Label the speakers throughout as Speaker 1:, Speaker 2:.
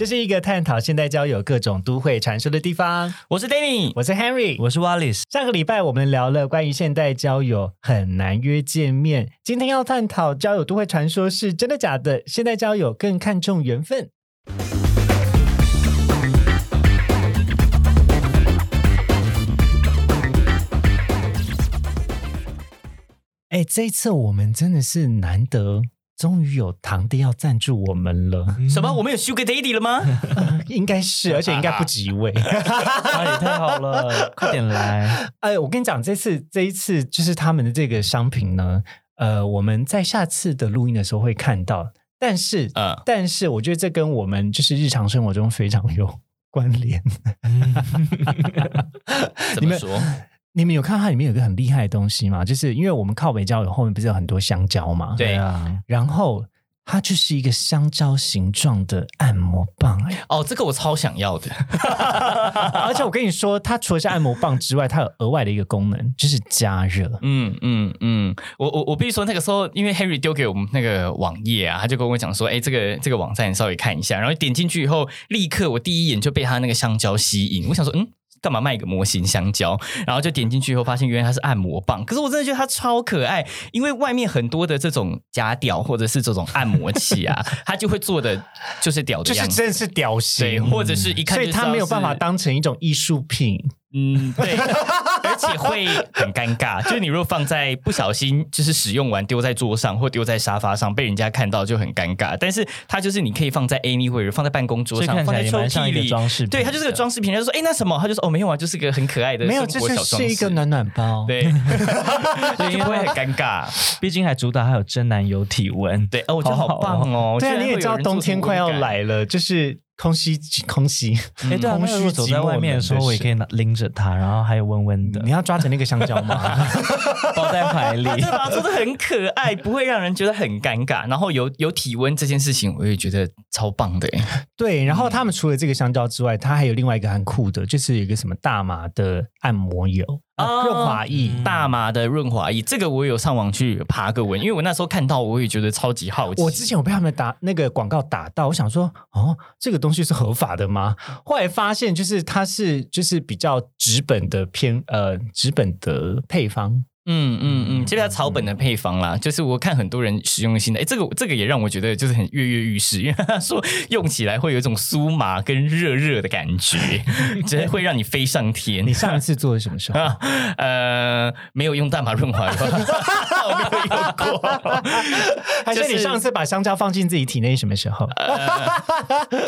Speaker 1: 这是一个探讨现代交友各种都会传说的地方。
Speaker 2: 我是 Danny，
Speaker 1: 我是 Henry，
Speaker 2: 我是 Wallace。
Speaker 1: 上个礼拜我们聊了关于现代交友很难约见面，今天要探讨交友都会传说是真的假的？现代交友更看重缘分。哎，这一次我们真的是难得，终于有堂弟要赞助我们了。
Speaker 2: 什么？我们有 Sugar Daddy 了吗？
Speaker 1: 呃 应该是，而且应该不止一位。
Speaker 3: 那 也太好了，快点来！
Speaker 1: 哎，我跟你讲，这次这一次就是他们的这个商品呢，呃，我们在下次的录音的时候会看到，但是，
Speaker 2: 嗯
Speaker 1: 但是我觉得这跟我们就是日常生活中非常有关联。
Speaker 2: 怎么说？
Speaker 1: 你们有看到它里面有一个很厉害的东西吗？就是因为我们靠北郊有后面不是有很多香蕉嘛？
Speaker 2: 对
Speaker 3: 啊，
Speaker 1: 然后它就是一个香蕉形状的按摩棒、哎，
Speaker 2: 哦，这个我超想要的。
Speaker 1: 而且我跟你说，它除了是按摩棒之外，它有额外的一个功能，就是加热。
Speaker 2: 嗯嗯嗯，我我我必须说，那个时候因为 Harry 丢给我们那个网页啊，他就跟我讲说，哎，这个这个网站你稍微看一下，然后点进去以后，立刻我第一眼就被它那个香蕉吸引，我想说，嗯。干嘛卖一个模型香蕉？然后就点进去以后，发现原来它是按摩棒。可是我真的觉得它超可爱，因为外面很多的这种假屌或者是这种按摩器啊，它就会做的就是屌的
Speaker 1: 就是，真的是屌
Speaker 2: 对，
Speaker 1: 型，
Speaker 2: 或者是一看
Speaker 1: 所以它没有办法当成一种艺术品。
Speaker 2: 嗯，对，而且会很尴尬。就是你如果放在不小心，就是使用完丢在桌上或丢在沙发上，被人家看到就很尴尬。但是它就是你可以放在 anywhere，放在办公桌上，放在抽
Speaker 3: 也蛮像一个
Speaker 2: 屉里。
Speaker 3: 装饰品。
Speaker 2: 对，它就是个装饰品。他就说：“哎，那什么？”他就说：“哦，没有啊，就是个很可爱的
Speaker 1: 没有，
Speaker 2: 生
Speaker 1: 这
Speaker 2: 活小装饰。
Speaker 1: 就是一个暖暖包。
Speaker 2: 对，所 以就不会很尴尬。
Speaker 3: 毕竟还主打还有真男友体温。
Speaker 2: 对，哦，我觉得好棒哦！
Speaker 1: 对啊，你也知道冬天快要来了，就是空气空气。
Speaker 3: 哎，对啊，
Speaker 1: 空虚
Speaker 3: 走在外面的时候，我也可以拿拎着它，然后还有温温的
Speaker 1: 你，要抓着那个香蕉吗？
Speaker 3: 抱在怀里。
Speaker 2: 对吧？做的很可爱，不会让人觉得很尴尬。然后有有体温这件事情，我也觉得超棒的哎。
Speaker 1: 对，然后他们除了这个香蕉之外，它还有另外一个很酷的，就是有一个什么大麻的按摩油、啊
Speaker 2: 哦
Speaker 1: 润滑液。
Speaker 2: 大麻的润滑液，这个我有上网去爬个文，因为我那时候看到，我也觉得超级好奇。
Speaker 1: 我之前有被他们打那个广告打到，我想说，哦，这个东西是合法的吗？后来发现，就是它是就是比较纸本的偏呃纸本的配方，
Speaker 2: 嗯嗯嗯，这边草本的配方啦，就是我看很多人使用新的，哎，这个这个也让我觉得就是很跃跃欲试，因为他 说用起来会有一种酥麻跟热热的感觉，真的会让你飞上天。
Speaker 1: 你上一次做的什么时候？
Speaker 2: 啊，呃，没有用大麻润滑油，我没有用过。
Speaker 1: 还是你上次把香蕉放进自己体内什么时候？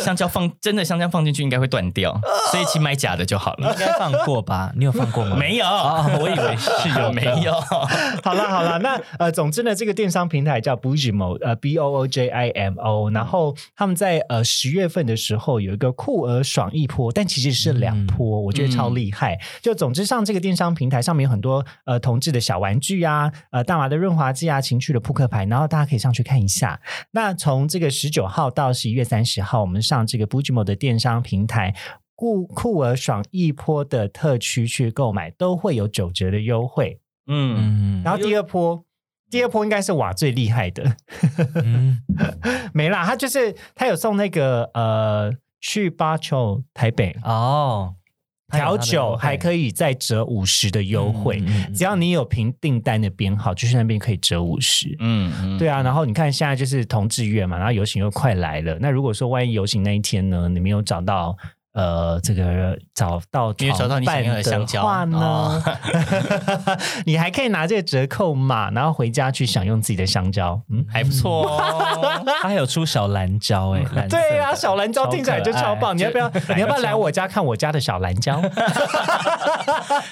Speaker 2: 香蕉放真的香蕉放进去应该会断掉，所以请买假的就好了。
Speaker 3: 应该放过吧？你有放过吗？
Speaker 2: 没有，
Speaker 3: 哦，我以为是有
Speaker 2: 没有。
Speaker 1: 好了好了，那呃，总之呢，这个电商平台叫 Boojimo，呃，B O O J I M O，然后他们在呃十月份的时候有一个酷儿爽一波，但其实是两波，我觉得超厉害。就总之上这个电商平台上面有很多呃同志的小玩具啊，呃大麻的润滑剂啊，情趣的扑克牌，然后大家可以上去看一下。那从这个十九号到十一月三十号，我们上这个 Boojimo 的电商平台。酷酷儿爽一波的特区去购买，都会有九折的优惠。
Speaker 2: 嗯，
Speaker 3: 嗯。
Speaker 1: 然后第二波，第二波应该是瓦最厉害的，
Speaker 3: 嗯，
Speaker 1: 没啦，他就是他有送那个呃去巴丘台北
Speaker 3: 哦，
Speaker 1: 调酒还可以再折五十的优惠，只要你有凭订单的编号，就是那边可以折五十。
Speaker 2: 嗯嗯，
Speaker 1: 对啊，然后你看现在就是同志月嘛，然后游行又快来了。那如果说万一游行那一天呢，你没有找到呃，这个找到
Speaker 2: 没有找到你想要的香蕉
Speaker 1: 话呢，
Speaker 2: 哦
Speaker 1: 你还可以拿这个折扣码，然后回家去享用自己的香蕉。嗯，
Speaker 2: 还不错哦。
Speaker 3: 它还有出小蓝蕉哎，
Speaker 1: 对啊，小蓝蕉听起来就超棒。你要不要？你要不要来我家看我家的小蓝蕉？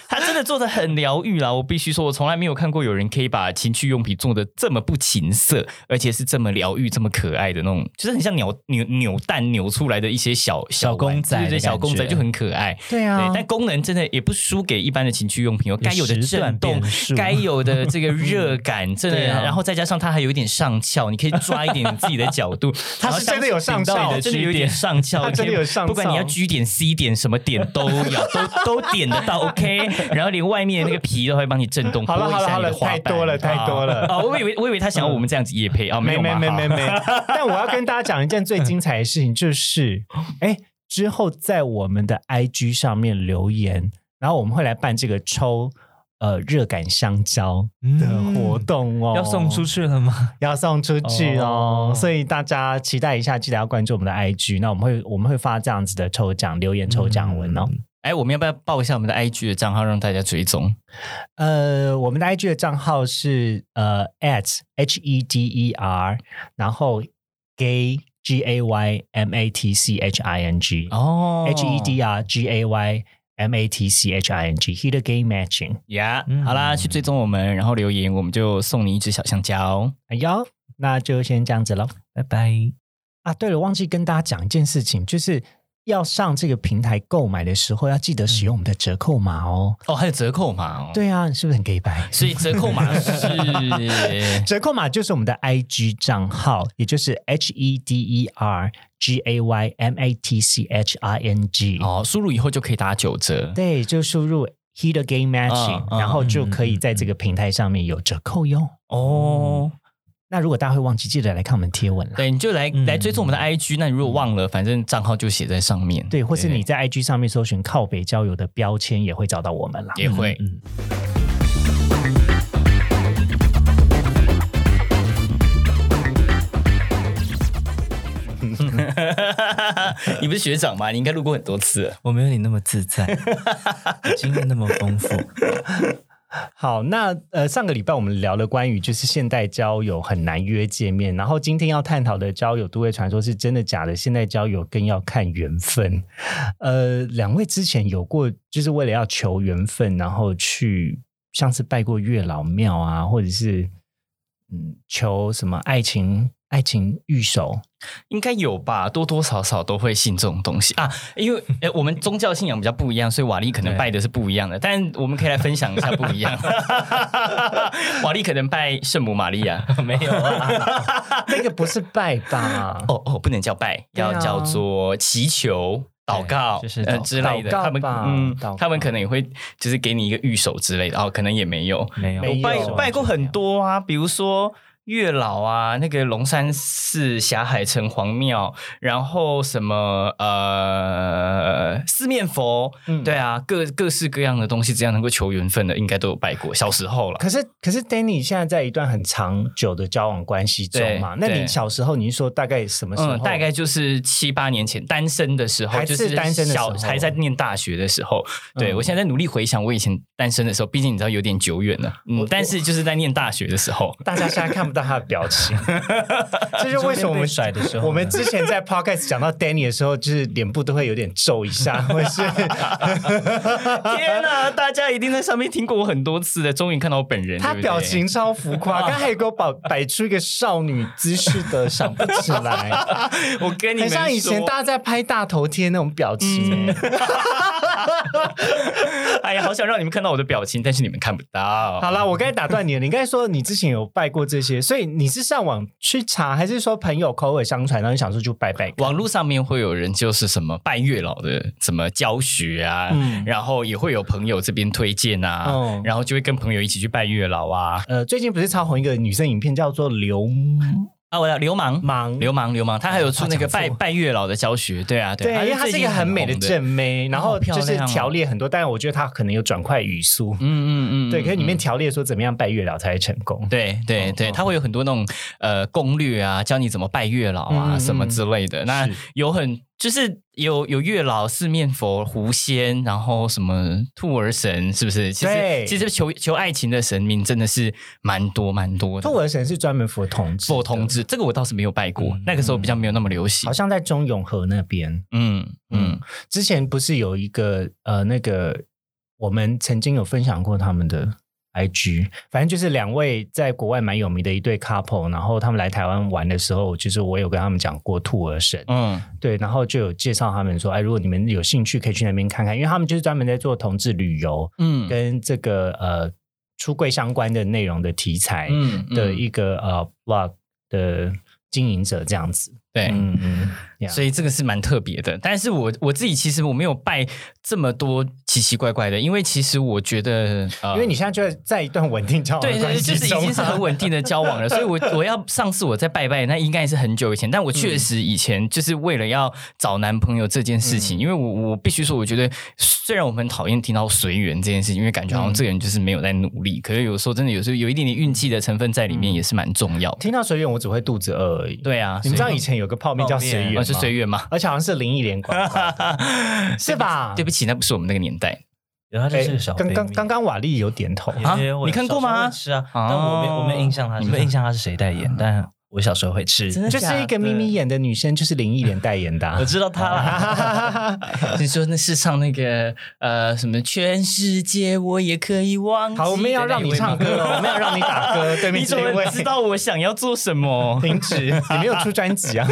Speaker 2: 他真的做的很疗愈啦！我必须说，我从来没有看过有人可以把情趣用品做的这么不情色，而且是这么疗愈、这么可爱的那种，就是很像扭扭扭蛋扭出来的一些小
Speaker 3: 小
Speaker 2: 玩
Speaker 3: 公仔
Speaker 2: 对小公仔就很可爱。
Speaker 1: 对啊。
Speaker 2: 对，但功能真的也不输给一般的情趣用品哦，该有的震动该有的这个热感，真的，
Speaker 3: 啊。
Speaker 2: 然后再加上它还有一点上翘，你可以抓一点你自己的角度，
Speaker 1: 它是真的有上翘。
Speaker 2: 然后真的有一点上翘，
Speaker 1: 它真的有上翘。
Speaker 2: 不管你要 G 点、C 点什么点都要 都都点得到，OK，然后连外面那个皮都会帮你震动，
Speaker 1: 好了好了好了，太多了太多了。
Speaker 2: 哦，我以为我以为他想要我们这样子夜配啊，
Speaker 1: 没没
Speaker 2: 有嘛
Speaker 1: 没没
Speaker 2: 好
Speaker 1: 没，但我要跟大家讲一件最精彩的事情，就是哎，之后在我们的 IG 上面留言，然后我们会来办这个抽呃热感香蕉的活动哦，
Speaker 3: 要送出去了吗？
Speaker 1: 要送出去哦，
Speaker 3: 哦
Speaker 1: 所以大家期待一下，记得要关注我们的 IG，那我们会我们会发这样子的抽奖留言抽奖文哦。
Speaker 2: 哎，我们要不要报一下我们的 IG 的账号让大家追踪？
Speaker 1: 呃，我们的 IG 的账号是呃 at h e d e r，然后 gay g a y m a t c h i n g
Speaker 2: 哦
Speaker 1: h e d r g a y m a t c h i n g hit a gay matching。
Speaker 2: 呀
Speaker 3: 嗯
Speaker 2: 好啦，去追踪我们，然后留言，我们就送你一只小香蕉。
Speaker 1: 哎呦，那就先这样子喽。
Speaker 3: 拜拜。
Speaker 1: 啊，对了，忘记跟大家讲一件事情，就是要上这个平台购买的时候，要记得使用我们的折扣码哦。
Speaker 2: 哦，还有折扣码哦。，
Speaker 1: 对啊，你是不是很 gay 白？
Speaker 2: 所以折扣码是
Speaker 1: 折扣码就是我们的 IG 账号，也就是 H E D E R G A Y M A T C H I N G。
Speaker 2: 哦，输入以后就可以打九折。
Speaker 1: 对，就输入 a Game Matching，、然后就可以在这个平台上面有折扣哟。
Speaker 2: 哦，
Speaker 1: 那如果大家会忘记，记得来看我们贴文啦。
Speaker 2: 对，你就来
Speaker 3: 嗯
Speaker 2: 来追踪我们的 IG。那你如果忘了，反正账号就写在上面。
Speaker 1: 对，或是你在 IG 上面搜寻靠北交友的标签，也会找到我们啦。
Speaker 2: 也会。
Speaker 3: 嗯，
Speaker 2: 你不是学长吗？你应该录过很多次了。
Speaker 3: 我没有你那么自在，经验那么丰富。
Speaker 1: 好，那呃，上个礼拜我们聊了关于就是现代交友很难约见面，然后今天要探讨的交友都会传说是真的假的？现代交友更要看缘分。呃，两位之前有过就是为了要求缘分，然后去像是拜过月老庙啊，或者是嗯求什么爱情爱情御守，
Speaker 2: 应该有吧，多多少少都会信这种东西啊。因为 呃，我们宗教信仰比较不一样，所以瓦力可能拜的是不一样的。但我们可以来分享一下不一样。瓦力可能拜圣母玛利亚，没有啊。
Speaker 1: 那个不是拜吧？
Speaker 2: 哦哦，不能叫拜，要叫做祈求。祷告呃
Speaker 3: 就是呃
Speaker 2: 之类的，他们嗯
Speaker 1: 祷告，
Speaker 2: 他们可能也会就是给你一个御守之类的，哦，可能也没有，
Speaker 3: 没有，
Speaker 2: 我拜
Speaker 1: 有
Speaker 2: 拜过很多啊，比如说月老啊，那个龙山寺霞海城隍庙，然后什么呃四面佛，
Speaker 1: 嗯
Speaker 2: 对啊，各各式各样的东西，只要能够求缘分的，应该都有拜过。小时候了，
Speaker 1: 可是可是，Danny 现在在一段很长久的交往关系中嘛？那你小时候你是说大概什么时候？
Speaker 2: 嗯，大概就是七八年前单身的时候，
Speaker 1: 还
Speaker 2: 就是是
Speaker 1: 单身的时候
Speaker 2: 小还在念大学的时候。对
Speaker 1: 嗯
Speaker 2: 我现在在努力回想我以前单身的时候，毕竟你知道有点久远了，嗯，但是就是在念大学的时候。
Speaker 1: 大家现在看不到他的表情，这就是为什么我们
Speaker 3: 甩的时候
Speaker 1: 我们之前在 podcast 讲到 Danny 的时候，就是脸部都会有点皱一下，或是
Speaker 2: 天哪，大家一定在上面听过我很多次的，终于看到我本人。
Speaker 1: 他表情超浮夸，刚才还给我摆摆出一个少女姿势的，想不起来，
Speaker 2: 我跟你
Speaker 1: 很像以前大家在拍大头贴那种表情、欸。
Speaker 2: 哎呀，好想让你们看到我的表情，但是你们看不到。
Speaker 1: 好了，我刚才打断你了。你刚才说你之前有拜过这些，所以你是上网去查，还是说朋友口耳相传，然后你想说就拜拜看？
Speaker 2: 网络上面会有人就是什么拜月老的什么教学啊，
Speaker 1: 嗯
Speaker 2: 然后也会有朋友这边推荐啊，
Speaker 1: 嗯
Speaker 2: 然后就会跟朋友一起去拜月老啊。
Speaker 1: 呃，最近不是超红一个女生影片，叫做《流
Speaker 2: 啊，我要流氓。
Speaker 1: 氓》。
Speaker 2: 流氓，流氓，他还有出那个拜拜月老的教学，对啊，
Speaker 1: 对，
Speaker 2: 啊，
Speaker 1: 因为他是一个很美的正妹，然后就是条列很多，但是我觉得他可能有转快语速。
Speaker 2: 嗯嗯嗯，
Speaker 1: 对，可是里面
Speaker 2: 嗯
Speaker 1: 条列说怎么样拜月老才会成功。
Speaker 2: 对对对，
Speaker 1: 哦
Speaker 2: 他会有很多那种呃攻略啊，教你怎么拜月老啊、什么之类的。那有很就是有有月老、四面佛、狐仙，然后什么兔儿神，是不是？其实其实求求爱情的神明真的是蛮多蛮多的。
Speaker 1: 兔儿神是专门佛同志，
Speaker 2: 佛同志，这个我倒是没有拜过，
Speaker 3: 嗯
Speaker 2: 那个时候比较没有那么流行
Speaker 1: 好。像在中永和那边。
Speaker 2: 嗯嗯，
Speaker 1: 之前不是有一个呃，那个我们曾经有分享过他们的 IG，反正就是两位在国外蛮有名的一对 couple，然后他们来台湾玩的时候，就是我有跟他们讲过兔儿神，
Speaker 2: 嗯。
Speaker 1: 对，然后就有介绍他们说，哎，如果你们有兴趣，可以去那边看看，因为他们就是专门在做同志旅游
Speaker 2: 嗯
Speaker 1: 跟这个呃出柜相关的内容的题材
Speaker 2: 嗯
Speaker 1: 的一个呃 blog 的经营者这样子，
Speaker 2: 对。
Speaker 1: 嗯嗯，
Speaker 2: 所以这个是蛮特别的，但是我我自己其实我没有拜这么多奇奇怪怪的，因为其实我觉得，呃
Speaker 1: 因为你现在就在一段稳定交往
Speaker 2: 对对，就是已经是很稳定的交往了，所以我我要上次我在拜拜，那应该是很久以前，但我确实以前就是为了要找男朋友这件事情，因为我我必须说，我觉得虽然我们很讨厌听到随缘这件事情，因为感觉好像这个人就是没有在努力，可是有时候真的有时候有一点点运气的成分在里面，也是蛮重要的。
Speaker 1: 听到随缘，我只会肚子饿而已。，
Speaker 2: 对啊，
Speaker 1: 你们知道以前有个泡面叫随缘
Speaker 2: 是随缘吗？
Speaker 1: 而且好像是林忆莲广告，是吧？
Speaker 2: 对不起，那不是我们那个年代。
Speaker 3: 然后他就是个小
Speaker 1: 刚刚刚刚瓦力有点头，
Speaker 2: 啊？你看过吗？
Speaker 3: 小时候会吃啊，但我没我没印象他，
Speaker 2: 哦
Speaker 3: 没印象他是谁代言，但我小时候会吃。
Speaker 2: 真的
Speaker 1: 就是一个咪咪眼的女生，就是林忆莲代言的啊、
Speaker 3: 我知道她啦，
Speaker 2: 你说那是唱那个呃什么全世界我也可以忘记。
Speaker 1: 好，我们要让你唱歌哦，我们要让你打歌。对面
Speaker 2: 你怎么知道我想要做什么？
Speaker 1: 停止，你没有出专辑啊。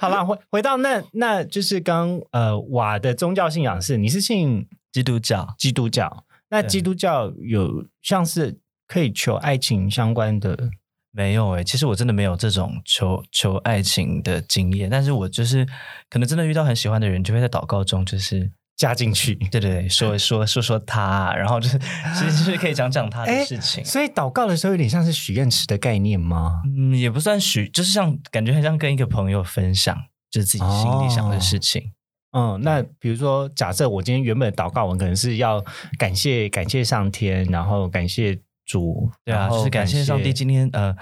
Speaker 1: 好了，回回到那那就是刚呃瓦的宗教信仰是你是信
Speaker 3: 基督教
Speaker 1: 基督教，那基督教有像是可以求爱情相关的
Speaker 3: 没有诶、其实我真的没有这种求求爱情的经验，但是我就是可能真的遇到很喜欢的人，就会在祷告中就是。
Speaker 1: 加进去。
Speaker 3: 对对对，说 说说说他，然后就是其实就是可以讲讲他的
Speaker 1: 哎
Speaker 3: 事情，
Speaker 1: 所以祷告的时候有点像是许愿池的概念吗？
Speaker 3: 嗯，也不算许，就是像感觉很像跟一个朋友分享，就是自己心里想的事情。
Speaker 1: 嗯，那比如说，假设我今天原本的祷告文可能是要感谢感谢上天，然后感谢主，
Speaker 3: 对啊，就是感谢上帝今天呃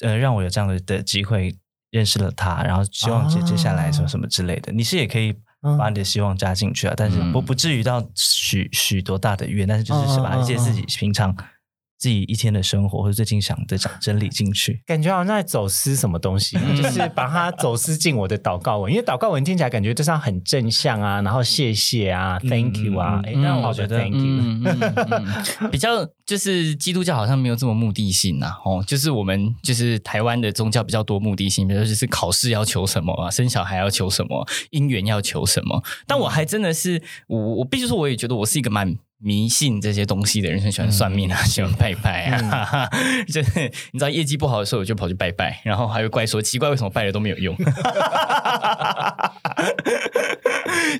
Speaker 3: 呃让我有这样的的机会认识了他，然后希望接接下来什么什么之类的。你是也可以
Speaker 1: 嗯。
Speaker 3: 把你的希望加进去啊，但是
Speaker 2: 嗯
Speaker 3: 不不至于到许许多大的愿，但是就是把一些自己平常自己一天的生活或者最近想的讲整理进去。
Speaker 1: 感觉好像在走私什么东西，
Speaker 3: 嗯
Speaker 1: 就是把它走私进我的祷告文，因为祷告文听起来感觉就是很正向啊，然后谢谢啊
Speaker 3: 嗯
Speaker 1: ，Thank you 啊，哎、
Speaker 3: 嗯
Speaker 1: 那我觉得
Speaker 3: 我觉得
Speaker 1: Thank you，、
Speaker 2: 嗯嗯嗯，比较就是基督教好像没有这么目的性呐、哦，就是我们就是台湾的宗教比较多目的性，比如说就是考试要求什么啊，生小孩要求什么，姻缘要求什么。但我还真的是我我必须说，我也觉得我是一个蛮。迷信这些东西的人很喜欢算命啊，喜欢拜拜啊，就是你知道业绩不好的时候，我就跑去拜拜，然后还会怪说奇怪为什么拜了都没有用。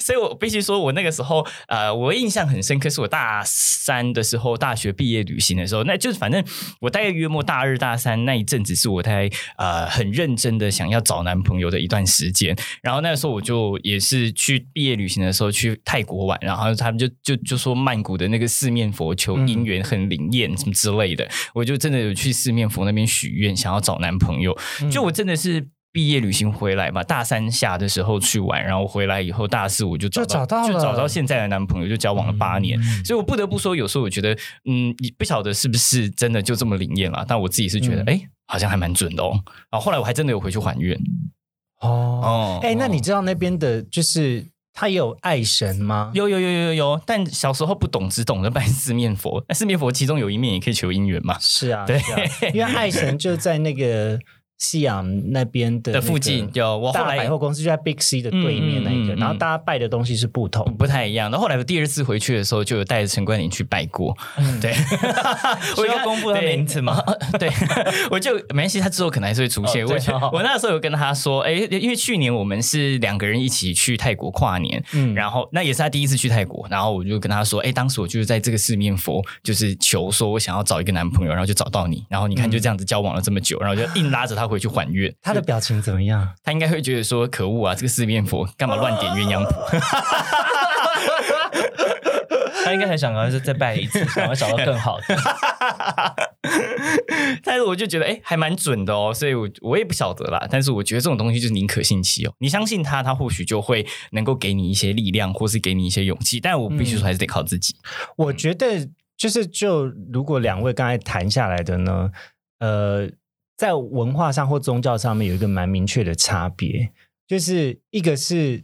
Speaker 2: 所以我必须说，我那个时候，呃，我印象很深刻，是我大三的时候，大学毕业旅行的时候，那就是反正我大概约莫大二、大三那一阵子，是我在呃很认真的想要找男朋友的一段时间。然后那个时候我就也是去毕业旅行的时候去泰国玩，然后他们就就就说曼谷的那个四面佛求姻缘很灵验什么之类的，我就真的有去四面佛那边许愿，想要找男朋友。就我真的是。毕业旅行回来嘛，大三下的时候去玩，然后回来以后大四我就找
Speaker 1: 就找到了
Speaker 2: 就找到现在的男朋友，就交往了八年。
Speaker 3: 嗯
Speaker 2: 所以我不得不说，有时候我觉得，嗯，你不晓得是不是真的就这么灵验了，但我自己是觉得，
Speaker 1: 嗯
Speaker 2: 哎、好像还蛮准的哦。然后后来我还真的有回去还愿
Speaker 1: 哦，
Speaker 2: 哦。
Speaker 1: 哎、那你
Speaker 2: 哦
Speaker 1: 知道那边的就是他也有爱神吗？
Speaker 2: 有有有有有有，但小时候不懂，只懂得拜四面佛。那四面佛其中有一面也可以求姻缘嘛。
Speaker 1: 是啊，
Speaker 2: 对
Speaker 1: 啊因为爱神就在那个西洋那边的、
Speaker 2: 的附近有我后来
Speaker 1: 百货公司就在 Big C 的对面那一个，
Speaker 2: 嗯嗯嗯
Speaker 1: 然后大家拜的东西是不同。
Speaker 2: 不太一样。然后后来我第二次回去的时候，就有带着陈冠霖去拜过。对，
Speaker 3: 我要公布他名字吗？
Speaker 2: 对，我就没关系，他之后可能还是会出现。我就
Speaker 3: 哦
Speaker 2: 我那时候有跟他说，哎，因为去年我们是两个人一起去泰国跨年，
Speaker 1: 嗯
Speaker 2: 然后那也是他第一次去泰国，然后我就跟他说，哎，当时我就是在这个四面佛，就是求说我想要找一个男朋友，然后就找到你，然后你看就这样子交往了这么久，然后就硬拉着他回去还愿。
Speaker 1: 他的表情怎么样？
Speaker 2: 他应该会觉得说，可恶啊，这个四面佛干嘛乱点鸳鸯谱？
Speaker 3: 他应该很想要再拜一次，想要找到更好的。
Speaker 2: 但是我就觉得，哎、还蛮准的哦，所以我我也不晓得啦。但是我觉得这种东西就是宁可信其有，你相信他，他或许就会能够给你一些力量，或是给你一些勇气。但我必须说，还是得靠自己。
Speaker 1: 我觉得就是就如果两位刚才谈下来的呢，呃，在文化上或宗教上面有一个蛮明确的差别，就是一个是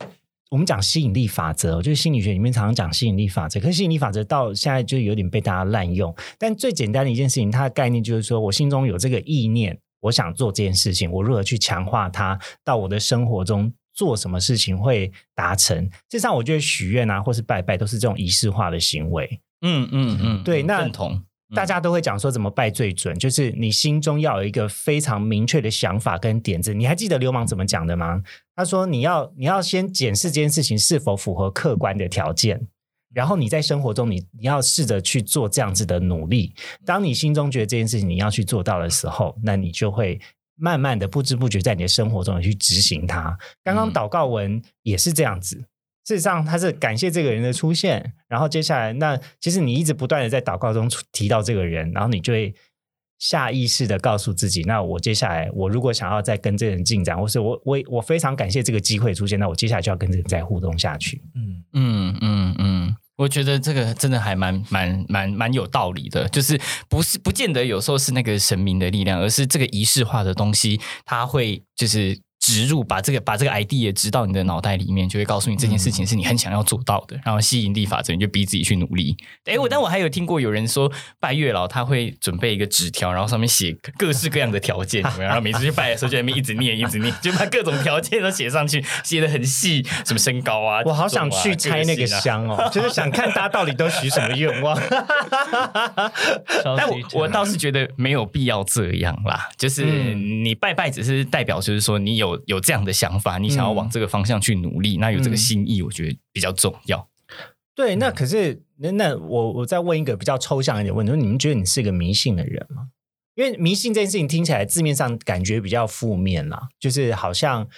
Speaker 1: 我们讲吸引力法则，就是心理学里面常常讲吸引力法则，可是吸引力法则到现在就有点被大家滥用。但最简单的一件事情，它的概念就是说我心中有这个意念，我想做这件事情，我如何去强化它到我的生活中。做什么事情会达成？事实上，我觉得许愿啊，或是拜拜，都是这种仪式化的行为。
Speaker 2: 嗯嗯嗯，
Speaker 1: 对那
Speaker 2: 认同。
Speaker 1: 大家都会讲说怎么拜最准，就是你心中要有一个非常明确的想法跟点子。你还记得流氓怎么讲的吗？他说你要你要先检视这件事情是否符合客观的条件，然后你在生活中你你要试着去做这样子的努力。当你心中觉得这件事情你要去做到的时候，那你就会慢慢的不知不觉在你的生活中也去执行它。刚刚祷告文也是这样子。事实上，他是感谢这个人的出现，然后接下来，那其实你一直不断的在祷告中提到这个人，然后你就会下意识的告诉自己，那我接下来，我如果想要再跟这个人进展，或是我我我非常感谢这个机会出现，那我接下来就要跟这个人再互动下去。
Speaker 3: 嗯，
Speaker 2: 嗯嗯嗯，我觉得这个真的还蛮蛮蛮蛮有道理的，就是不是不见得有时候是那个神明的力量，而是这个仪式化的东西，它会就是。植入把这个把这个 idea 植到你的脑袋里面，就会告诉你这件事情是你很想要做到的，然后吸引力法则你就逼自己去努力。哎，我但我还有听过有人说拜月老他会准备一个纸条，然后上面写各式各样的条件，有没有？然后每次去拜的时候就在那边一直念一直念，就把各种条件都写上去，写的很细，什么身高啊，
Speaker 1: 我好想去拆那个
Speaker 2: 个性啊
Speaker 1: 香哦，就是想看大家到底都许什么愿望。
Speaker 2: 但我我倒是觉得没有必要这样啦，就是
Speaker 1: 嗯。
Speaker 2: 你拜拜只是代表，就是说你有有这样的想法，你想要往这个方向去努力，那有这个心意，我觉得比较重要。
Speaker 1: 对，那可是那那我我再问一个比较抽象一点问题，就你们觉得你是个迷信的人吗？因为迷信这件事情听起来字面上感觉比较负面啦，就是好像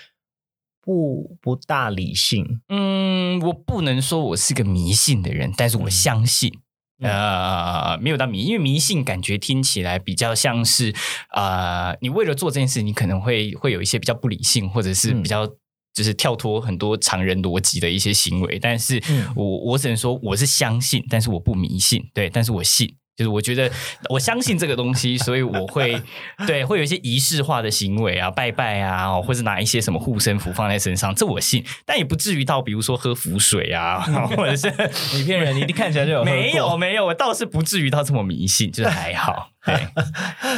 Speaker 1: 不不大理性。
Speaker 2: 嗯，我不能说我是个迷信的人，但是我相信。
Speaker 1: 嗯
Speaker 2: 呃，没有到迷，因为迷信感觉听起来比较像是，呃，你为了做这件事，你可能会会有一些比较不理性，或者是
Speaker 1: 嗯
Speaker 2: 比较就是跳脱很多常人逻辑的一些行为。但是
Speaker 1: 嗯
Speaker 2: 我我只能说我是相信，但是我不迷信，对，但是我信。就是我觉得我相信这个东西，所以我会 对会有一些仪式化的行为啊，拜拜啊，哦或者拿一些什么护身符放在身上，这我信，但也不至于到比如说喝符水啊，或者是
Speaker 3: 你骗人，你一定看起来就有
Speaker 2: 没有没有，我倒是不至于到这么迷信，就是还好。对，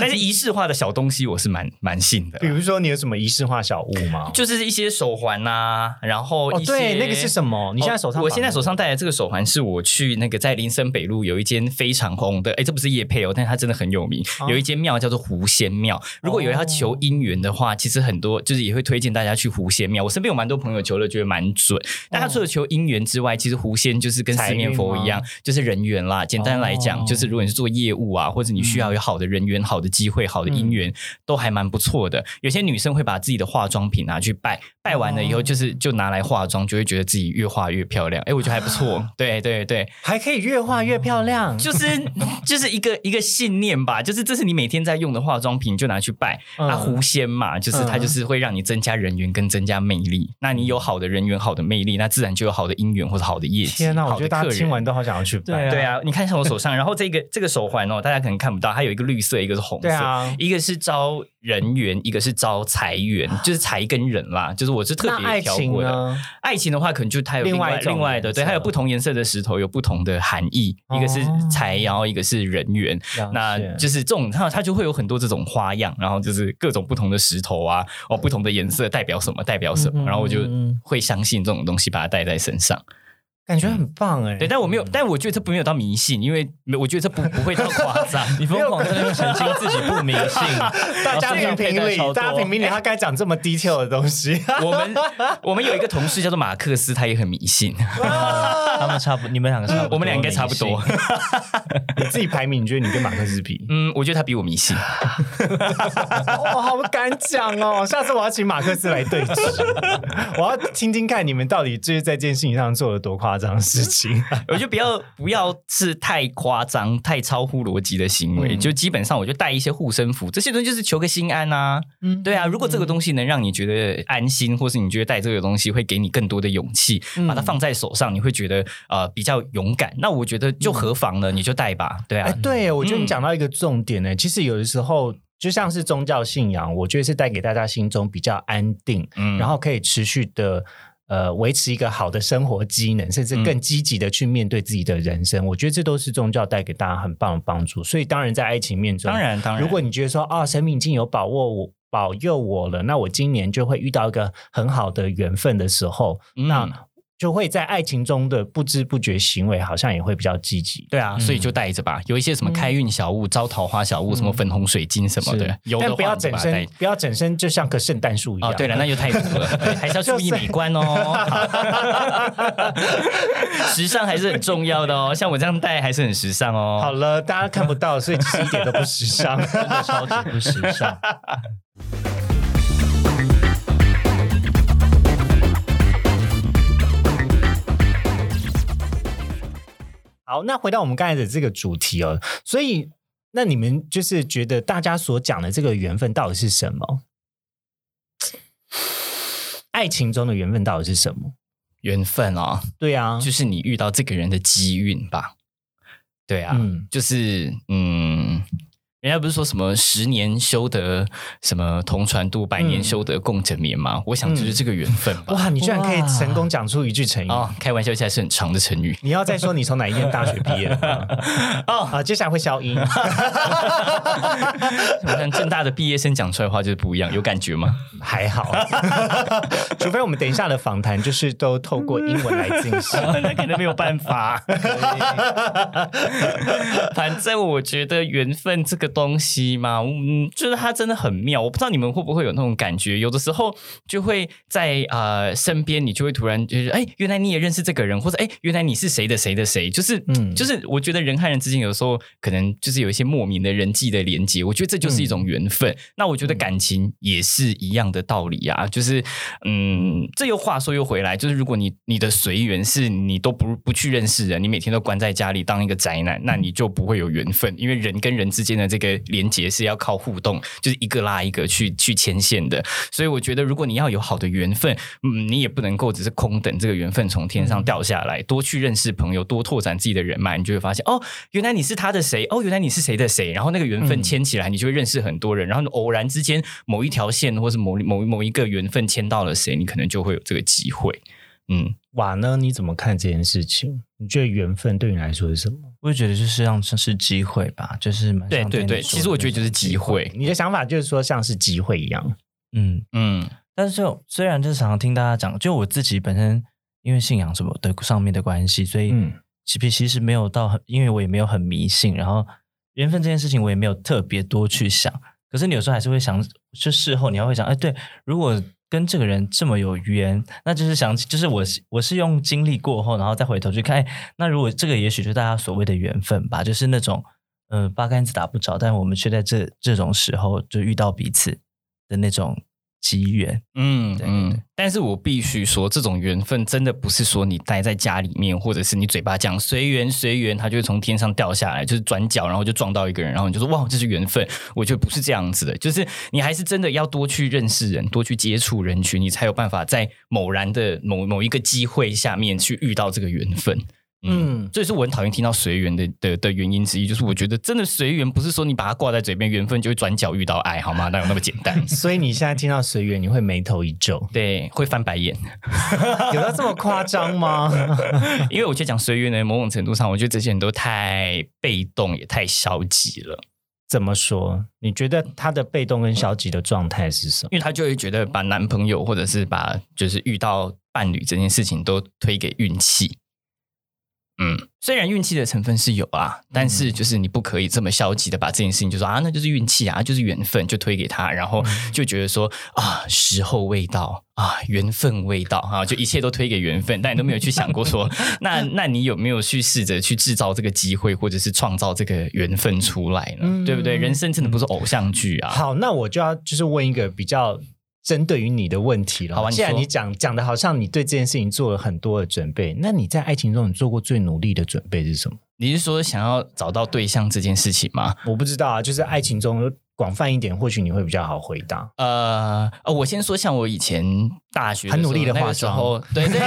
Speaker 2: 但是仪式化的小东西我是蛮蛮信的
Speaker 1: 比。如说，你有什么仪式化小物吗？
Speaker 2: 就是一些手环呐、然后
Speaker 1: 哦，
Speaker 2: 一些、
Speaker 1: 对，那个是什么？你现在手上、
Speaker 2: 哦我现在手上戴的这个手环是我去那个在林森北路有一间非常红的，哎，这不是叶配哦，但它真的很有名。
Speaker 1: 哦
Speaker 2: 有一间庙叫做狐仙庙，如果有人要求姻缘的话，其实很多就是也会推荐大家去狐仙庙。我身边有蛮多朋友求了，觉得蛮准。但他除了求姻缘之外，其实狐仙就是跟四面佛一样，就是人缘啦。简单来讲，
Speaker 1: 哦
Speaker 2: 就是如果你是做业务啊，或者你需要有好的人缘、好的机会、好的姻缘，都还蛮不错的。有些女生会把自己的化妆品拿去拜，拜完了以后就是就拿来化妆，就会觉得自己越化越漂亮。哎，我觉得还不错。对对对，
Speaker 1: 还可以越化越漂亮，
Speaker 2: 就是就是一个一个信念吧，就是这是你每天在用的化妆品，就拿去拜。
Speaker 1: 嗯
Speaker 2: 啊，狐仙嘛，就是它
Speaker 1: 嗯
Speaker 2: 就是会让你增加人缘跟增加魅力。那你有好的人缘、好的魅力，那自然就有好的姻缘或者好的业绩。
Speaker 1: 天哪！我觉得大家听完都好想要去拜。
Speaker 3: 对啊
Speaker 2: 对啊，你看像我手上，然后这个这个手环哦，大家可能看不到，它有一个绿色，一个是红色，
Speaker 1: 对啊
Speaker 2: 一个是招人缘，一个是招财源，就是财跟人啦。就是我是特别
Speaker 1: 爱
Speaker 2: 挑过的。
Speaker 1: 情？
Speaker 2: 爱情的话，可能就它有另外
Speaker 1: 另外
Speaker 2: 的，对，它有不同颜色的石头，有不同的含义，一个是
Speaker 1: 哦
Speaker 2: 财，然后一个是人缘。那就是这种，它它就会有很多这种花样，然后就是各种不同的石头啊，哦，不同的颜色代表什么，代表什么，
Speaker 1: 嗯
Speaker 2: 然后我就会相信这种东西，把它带在身上。
Speaker 1: 感觉很棒哎。
Speaker 2: 对，但我没有，但我觉得这不没有到迷信，因为我觉得这不不会到夸张。
Speaker 3: 你疯狂在那边澄清自己不迷信，
Speaker 1: 大家评评理，大家评评理，
Speaker 3: 理。
Speaker 1: 他该讲这么 detail 的东西。
Speaker 2: 我们我们有一个同事叫做马克思，他也很迷信。
Speaker 1: 啊
Speaker 3: 他们差不，你们两个差不多，
Speaker 2: 我们俩应该差不多。
Speaker 1: 你自己排名，你觉得你跟马克思比？
Speaker 2: 嗯，我觉得他比我迷信。
Speaker 1: 我，好敢讲哦！下次我要请马克思来对峙，我要听听看你们到底就是在这件事情上做了多夸张的事情。
Speaker 2: 我觉得不要不要是太夸张、太超乎逻辑的行为，
Speaker 1: 嗯
Speaker 2: 就基本上我就带一些护身符，这些东西就是求个心安啊。
Speaker 1: 嗯
Speaker 2: 对啊，如果这个东西能让你觉得安心，或是你觉得带这个东西会给你更多的勇气，
Speaker 1: 嗯
Speaker 2: 把它放在手上，你会觉得呃比较勇敢，那我觉得就何妨呢？你就带吧，对啊
Speaker 1: 哎，，对，我觉得你
Speaker 2: 嗯
Speaker 1: 讲到一个重点呢。其实有的时候，就像是宗教信仰，我觉得是带给大家心中比较安定，
Speaker 2: 嗯
Speaker 1: 然后可以持续的。呃，维持一个好的生活机能，甚至
Speaker 2: 嗯
Speaker 1: 更积极的去面对自己的人生，我觉得这都是宗教带给大家很棒的帮助。所以，当然在爱情面中，
Speaker 2: 当然当然，
Speaker 1: 如果你觉得说啊，神明已经有把握我保佑我了，那我今年就会遇到一个很好的缘分的时候，
Speaker 2: 嗯
Speaker 1: 那就会在爱情中的不知不觉行为，好像也会比较积极。
Speaker 2: 对啊，所以就带着吧。有一些什么开运小物、招桃花小物，什么粉红水晶什么的，有的话
Speaker 1: 但不要整
Speaker 2: 你就把它带
Speaker 1: 身，不要整身就像棵圣诞树一样。
Speaker 2: 哦，对了，那就太土了，对还是要注意美观哦。好 时尚还是很重要的哦，像我这样戴还是很时尚哦。
Speaker 1: 好了，大家看不到，所以其实一点都不时尚。
Speaker 3: 真的超级不时尚。
Speaker 1: 好，那回到我们刚才的这个主题哦，所以那你们就是觉得大家所讲的这个缘分到底是什么？爱情中的缘分到底是什么？
Speaker 2: 缘分哦，
Speaker 1: 对啊，
Speaker 2: 就是你遇到这个人的机运吧。对啊，
Speaker 1: 嗯
Speaker 2: 就是嗯，人家不是说什么十年修得什么同船渡，百年
Speaker 1: 嗯
Speaker 2: 修得共枕眠吗？我想就是这个缘分吧。
Speaker 1: 哇，你居然可以成功讲出一句成语。
Speaker 2: 哦，开玩笑，现在是很长的成语。
Speaker 1: 你要再说你从哪一间大学毕业的吗？
Speaker 2: 哦，
Speaker 1: 好，接下来会消音。
Speaker 2: 我看正大的毕业生讲出来的话就是不一样，有感觉吗？
Speaker 1: 还好，除非我们等一下的访谈就是都透过英文来进行。
Speaker 2: 那可能没有办法。反正我觉得缘分这个东西嘛，嗯，就是它真的很妙。我不知道你们会不会有那种感觉，有的时候就会在呃身边，你就会突然就是哎，原来你也认识这个人，或者哎，原来你是谁的谁的谁，就是嗯，
Speaker 1: 嗯
Speaker 2: 就是我觉得人和人之间有时候可能就是有一些莫名的人际的连接，我觉得这就是一种缘分。那我觉得感情也是一样的道理啊，就是嗯，这又话说又回来，就是如果你你的随缘是你都不不去认识人，你每天都关在家里当一个宅男，那你就不会有缘分，因为人跟人之间的这个连接是要靠互动，就是一个拉一个去去牵线的。所以我觉得，如果你要有好的缘分，嗯，你也不能够只是空等这个缘分从天上掉下来，多去认识朋友，多拓展自己的人脉，你就会发现哦，原来你是他的谁，哦，原来你是谁的谁，然后那个缘分
Speaker 1: 嗯
Speaker 2: 牵起来，你就会认识很多人，然后偶然之间某一条线或是某某某一个缘分牵到了谁，你可能就会有这个机会。嗯，
Speaker 1: 瓦呢？你怎么看这件事情？你觉得缘分对你来说是什么？
Speaker 3: 我也觉得就是像是机会吧，就是蛮
Speaker 2: 对对对，其实我觉得就是机会。
Speaker 1: 你的想法就是说像是机会一样。
Speaker 3: 嗯，
Speaker 2: 嗯
Speaker 3: 但是就虽然就是常常听大家讲，就我自己本身因为信仰什么的上面的关系，所以
Speaker 1: 嗯
Speaker 3: 其实其实没有到很，因为我也没有很迷信，然后缘分这件事情我也没有特别多去想。可是你有时候还是会想，就事后你要会想，哎，对，如果跟这个人这么有缘，那就是想，就是我我是用经历过后，然后再回头去看，那如果这个也许就是大家所谓的缘分吧，就是那种嗯八竿子打不着，但我们却在这这种时候就遇到彼此的那种机缘。对对
Speaker 2: 嗯嗯，但是我必须说，这种缘分真的不是说你待在家里面，或者是你嘴巴讲随缘随缘，它就会从天上掉下来，就是转角，然后就撞到一个人，然后你就说哇，这是缘分。我觉得不是这样子的，就是你还是真的要多去认识人，多去接触人群，你才有办法在某然的某某一个机会下面去遇到这个缘分。嗯
Speaker 1: 嗯，
Speaker 2: 这也是我很讨厌听到随缘的的的原因之一，就是我觉得真的随缘不是说你把它挂在嘴边，缘分就会转角遇到爱，好吗？哪有那么简单？
Speaker 1: 所以你现在听到随缘，你会眉头一皱，
Speaker 2: 对，会翻白眼。
Speaker 1: 有到这么夸张吗？
Speaker 2: 因为我觉得讲随缘呢，某种程度上，我觉得这些人都太被动，也太消极了。
Speaker 1: 怎么说？你觉得他的被动跟消极的状态是什么？
Speaker 2: 因为他就会觉得把男朋友或者是把就是遇到伴侣这件事情都推给运气。嗯，虽然运气的成分是有啊，但是就是你不可以这么消极的把这件事情就说啊，那就是运气啊，就是缘分，就推给他，然后就觉得说啊，时候未到啊，缘分未到啊，就一切都推给缘分，但你都没有去想过说，那那你有没有去试着去制造这个机会，或者是创造这个缘分出来呢？对不对？人生真的不是偶像剧啊。
Speaker 1: 好，那我就要就是问一个比较。针对于你的问题了，好既然你讲讲的好像你对这件事情做了很多的准备，那你在爱情中你做过最努力的准备是什么？
Speaker 2: 你是说想要找到对象这件事情吗？
Speaker 1: 我不知道啊，就是爱情中广泛一点，或许你会比较好回答。
Speaker 2: 呃呃，我先说，像我以前。大学
Speaker 1: 很努力的化
Speaker 2: 妆，对对，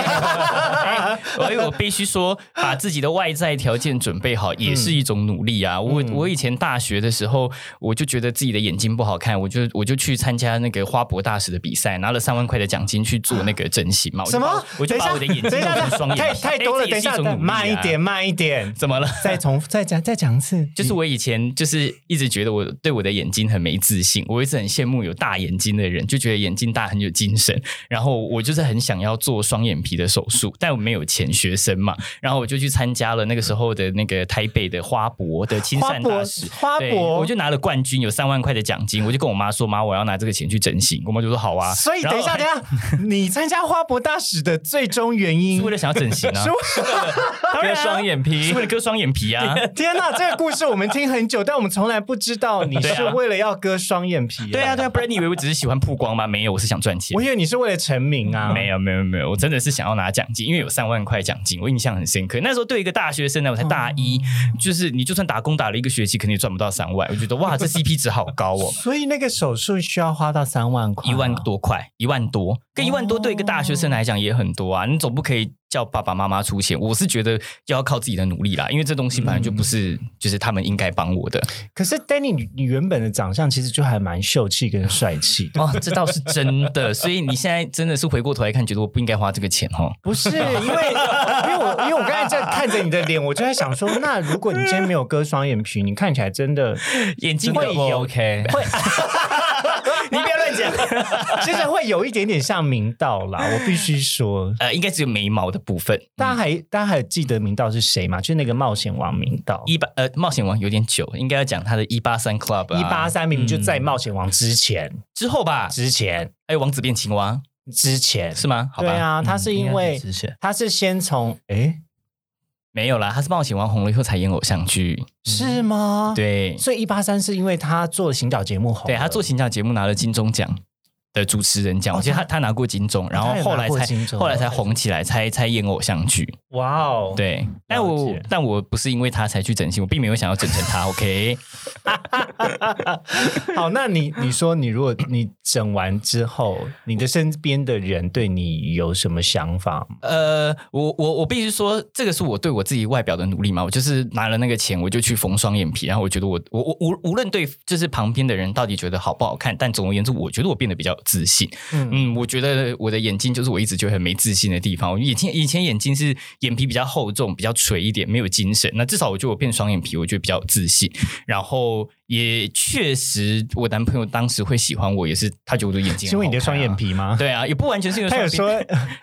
Speaker 2: 所 以我必须说，把自己的外在条件准备好也是一种努力啊。我我以前大学的时候，我就觉得自己的眼睛不好看，我就我就去参加那个花博大使的比赛，拿了三万块的奖金去做那个整形嘛。
Speaker 1: 什么？
Speaker 2: 我就把我的眼睛弄成双眼，
Speaker 1: 太太多了。等一下，慢一点，慢一点。
Speaker 2: 怎么了？
Speaker 1: 再重再讲再讲一次。
Speaker 2: 就是我以前就是一直觉得我对我的眼睛很没自信，我一直很羡慕有大眼睛的人，就觉得眼睛大很有精神。然后我就是很想要做双眼皮的手术，但我没有钱，学生嘛，然后我就去参加了那个时候的那个台北的花博的亲善大使，
Speaker 1: 花博，
Speaker 2: 我就拿了冠军，有三万块的奖金，我就跟我妈说，妈，我要拿这个钱去整形，我妈就说好啊。
Speaker 1: 所以等一下，等一下，你参加花博大使的最终原因？
Speaker 2: 是为了想要整形啊，
Speaker 3: 割双眼皮，
Speaker 2: 是为了割双眼皮啊！
Speaker 1: 天哪，这个故事我们听很久，但我们从来不知道你是为了要割双眼皮。
Speaker 2: 对啊，对啊，不然你以为我只是喜欢曝光吗？没有，我是想赚钱。
Speaker 1: 我以为你是为了成名啊。
Speaker 2: 没有没有没有，我真的是想要拿奖金，因为有三万块奖金，我印象很深刻。那时候对一个大学生呢，我才大一，就是你就算打工打了一个学期，肯定赚不到三万。我觉得哇，这 CP 值好高哦。
Speaker 1: 所以那个手术需要花到三万块，
Speaker 2: 一万多块，一万多，跟一万多对一个大学生来讲也很多啊。你总不可以。叫爸爸妈妈出钱，我是觉得要靠自己的努力啦，因为这东西本来就不是就是他们应该帮我的。
Speaker 1: 可是 Danny，你你原本的长相其实就还蛮秀气跟帅气
Speaker 2: 哦，这倒是真的。所以你现在真的是回过头来看，觉得我不应该花这个钱哦？
Speaker 1: 不是，因为因为我因为我刚才在看着你的脸，我就在想说，那如果你今天没有割双眼皮，你看起来真的
Speaker 2: 眼睛
Speaker 1: 会有
Speaker 3: OK
Speaker 1: 会。
Speaker 2: 你不要乱讲，
Speaker 1: 其实会有一点点像明道啦，我必须说，
Speaker 2: 呃，应该只有眉毛的部分。
Speaker 1: 大家还大家还记得明道是谁吗？就是那个冒险王明道。
Speaker 2: 一八呃，冒险王有点久，应该要讲他的一八三 club。
Speaker 1: 一八三明明就在冒险王之前
Speaker 2: 之后吧？
Speaker 1: 之前
Speaker 2: 还有王子变青蛙
Speaker 1: 之前
Speaker 2: 是吗？
Speaker 1: 对啊，他是因为他是先从哎。
Speaker 2: 没有啦，他是帮我写完红了以后才演偶像剧，
Speaker 1: 是吗？
Speaker 2: 对，
Speaker 1: 所以一八三是因为他做行脚节目红，
Speaker 2: 对他做行脚节目拿了金钟奖的主持人讲，我记得他他拿过金钟，然后后来才后来才红起来，才才演偶像剧。
Speaker 1: 哇哦，
Speaker 2: 对，但我但我不是因为他才去整形，我并没有想要整成他。OK，
Speaker 1: 好，那你你说你如果你整完之后，你的身边的人对你有什么想法？
Speaker 2: 呃，我我我必须说，这个是我对我自己外表的努力嘛。我就是拿了那个钱，我就去缝双眼皮，然后我觉得我我我无无论对就是旁边的人到底觉得好不好看，但总而言之，我觉得我变得比较自信。嗯，我觉得我的眼睛就是我一直就很没自信的地方。我以前以前眼睛是眼皮比较厚重，比较垂一点，没有精神。那至少我觉得我变双眼皮，我觉得比较自信。然后也确实，我男朋友当时会喜欢我，也是他觉得我的眼睛。
Speaker 1: 是因为你的双眼皮吗？
Speaker 2: 对啊，也不完全是因为
Speaker 1: 他有说，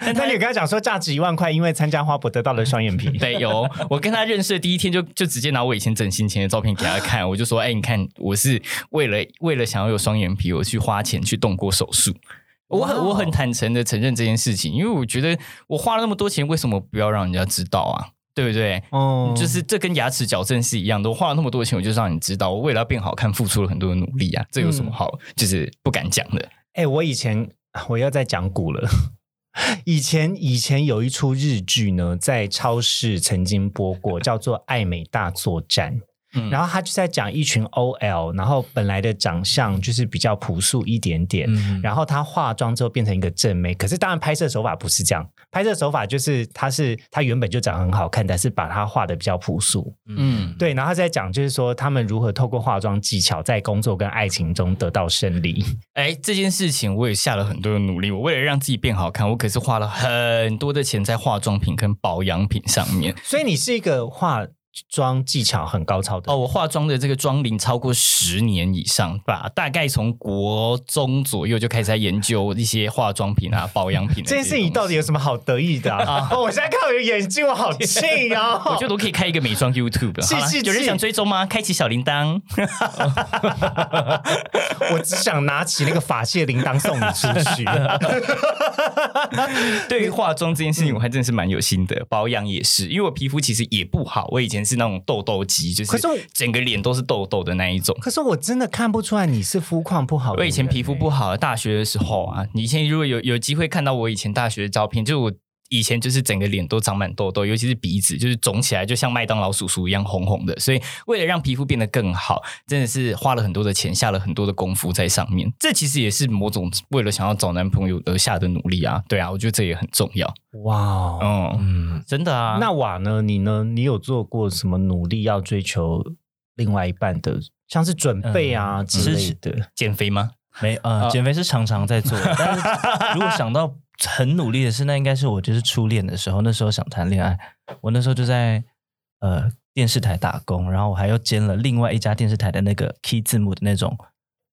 Speaker 1: 但他有跟他讲说价值一万块，因为参加花博得到了双眼皮。
Speaker 2: 对，有。我跟他认识的第一天就就直接拿我以前整形前的照片给他看，我就说：“哎，你看，我是为了为了想要有双眼皮，我去花钱去动过手术。”我很我很坦诚的承认这件事情，因为我觉得我花了那么多钱，为什么不要让人家知道啊？对不对？哦，就是这跟牙齿矫正是一样的，我花了那么多钱，我就让你知道，我为了要变好看，付出了很多的努力啊！这有什么好就是不敢讲的？
Speaker 1: 哎，我以前我要再讲古了，以前以前有一出日剧呢，在超市曾经播过，叫做《爱美大作战》。然后他就在讲一群 OL，然后本来的长相就是比较朴素一点点，然后他化妆之后变成一个正妹，可是当然拍摄手法不是这样，拍摄手法就是他是他原本就长很好看，但是把他画的比较朴素，嗯，对。然后他在讲就是说他们如何透过化妆技巧在工作跟爱情中得到胜利。
Speaker 2: 哎，这件事情我也下了很多的努力，我为了让自己变好看，我可是花了很多的钱在化妆品跟保养品上面。
Speaker 1: 所以你是一个化。妆技巧很高超的
Speaker 2: 哦，我化妆的这个妆龄超过十年以上吧，大概从国中左右就开始在研究一些化妆品啊、保养品。
Speaker 1: 这件事情到底有什么好得意的啊？哦我现在看我的眼睛，我好气啊！
Speaker 2: 我觉得我可以开一个美妆 YouTube，
Speaker 1: 气气
Speaker 2: 好啦有人想追踪吗？开启小铃铛。
Speaker 1: 我只想拿起那个法械铃铛送你出去。
Speaker 2: 对于化妆这件事情，我还真的是蛮有心得，保养也是，因为我皮肤其实也不好，我以前是那种痘痘肌，就
Speaker 1: 可是我
Speaker 2: 整个脸都是痘痘的那一种。
Speaker 1: 可是我真的看不出来你是肤况不好的。
Speaker 2: 我以前皮肤不好，大学的时候啊，你以前如果有有机会看到我以前大学的照片，就我以前就是整个脸都长满痘痘，尤其是鼻子，就是肿起来，就像麦当劳叔叔一样红红的。所以为了让皮肤变得更好，真的是花了很多的钱，下了很多的功夫在上面。这其实也是某种为了想要找男朋友而下的努力啊。对啊，我觉得这也很重要。
Speaker 1: 哇哦。
Speaker 2: 嗯，
Speaker 3: 嗯，
Speaker 2: 真的啊。
Speaker 1: 那瓦呢？你呢？你有做过什么努力要追求另外一半的，像是准备啊、
Speaker 3: 嗯
Speaker 1: 之类的？
Speaker 2: 减肥吗？
Speaker 3: 没呃，减肥是常常在做的，但是如果想到很努力的是，那应该是我就是初恋的时候，那时候想谈恋爱，我那时候就在呃电视台打工，然后我还又兼了另外一家电视台的那个 key 字幕的那种